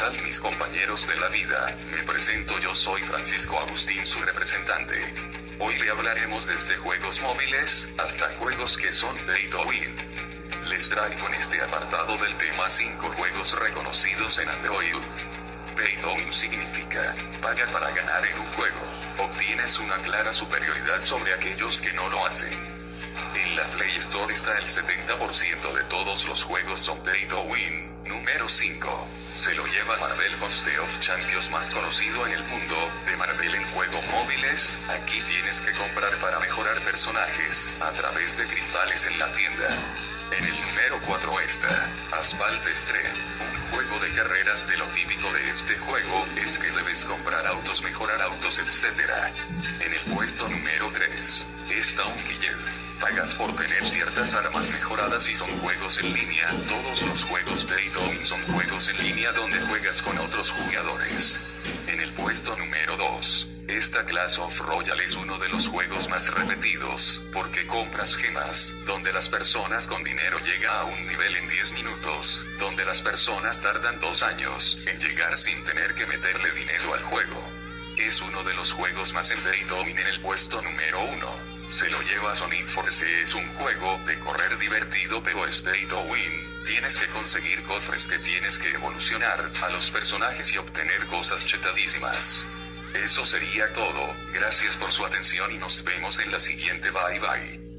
tal mis compañeros de la vida? Me presento yo soy Francisco Agustín su representante. Hoy le hablaremos desde juegos móviles, hasta juegos que son pay to win. Les traigo en este apartado del tema 5 juegos reconocidos en Android. Pay to win significa, paga para ganar en un juego. Obtienes una clara superioridad sobre aquellos que no lo hacen. En la Play Store está el 70% de todos los juegos son pay to win. Número 5. Se lo lleva Marvel Coste of Champions más conocido en el mundo, de Marvel en juegos móviles, aquí tienes que comprar para mejorar personajes, a través de cristales en la tienda. En el número 4 está, Asphalt Extreme, un juego de carreras de lo típico de este juego, es que debes comprar autos, mejorar autos, etc. En el puesto número 3, está un Kiev. Pagas por tener ciertas armas mejoradas y son juegos en línea. Todos los juegos Win son juegos en línea donde juegas con otros jugadores. En el puesto número 2, esta Class of Royale es uno de los juegos más repetidos, porque compras gemas, donde las personas con dinero llega a un nivel en 10 minutos, donde las personas tardan 2 años en llegar sin tener que meterle dinero al juego. Es uno de los juegos más en Win en el puesto número 1 se lo lleva Sonic Force es un juego de correr divertido pero es pay to win. Tienes que conseguir cofres que tienes que evolucionar a los personajes y obtener cosas chetadísimas. Eso sería todo, gracias por su atención y nos vemos en la siguiente bye bye.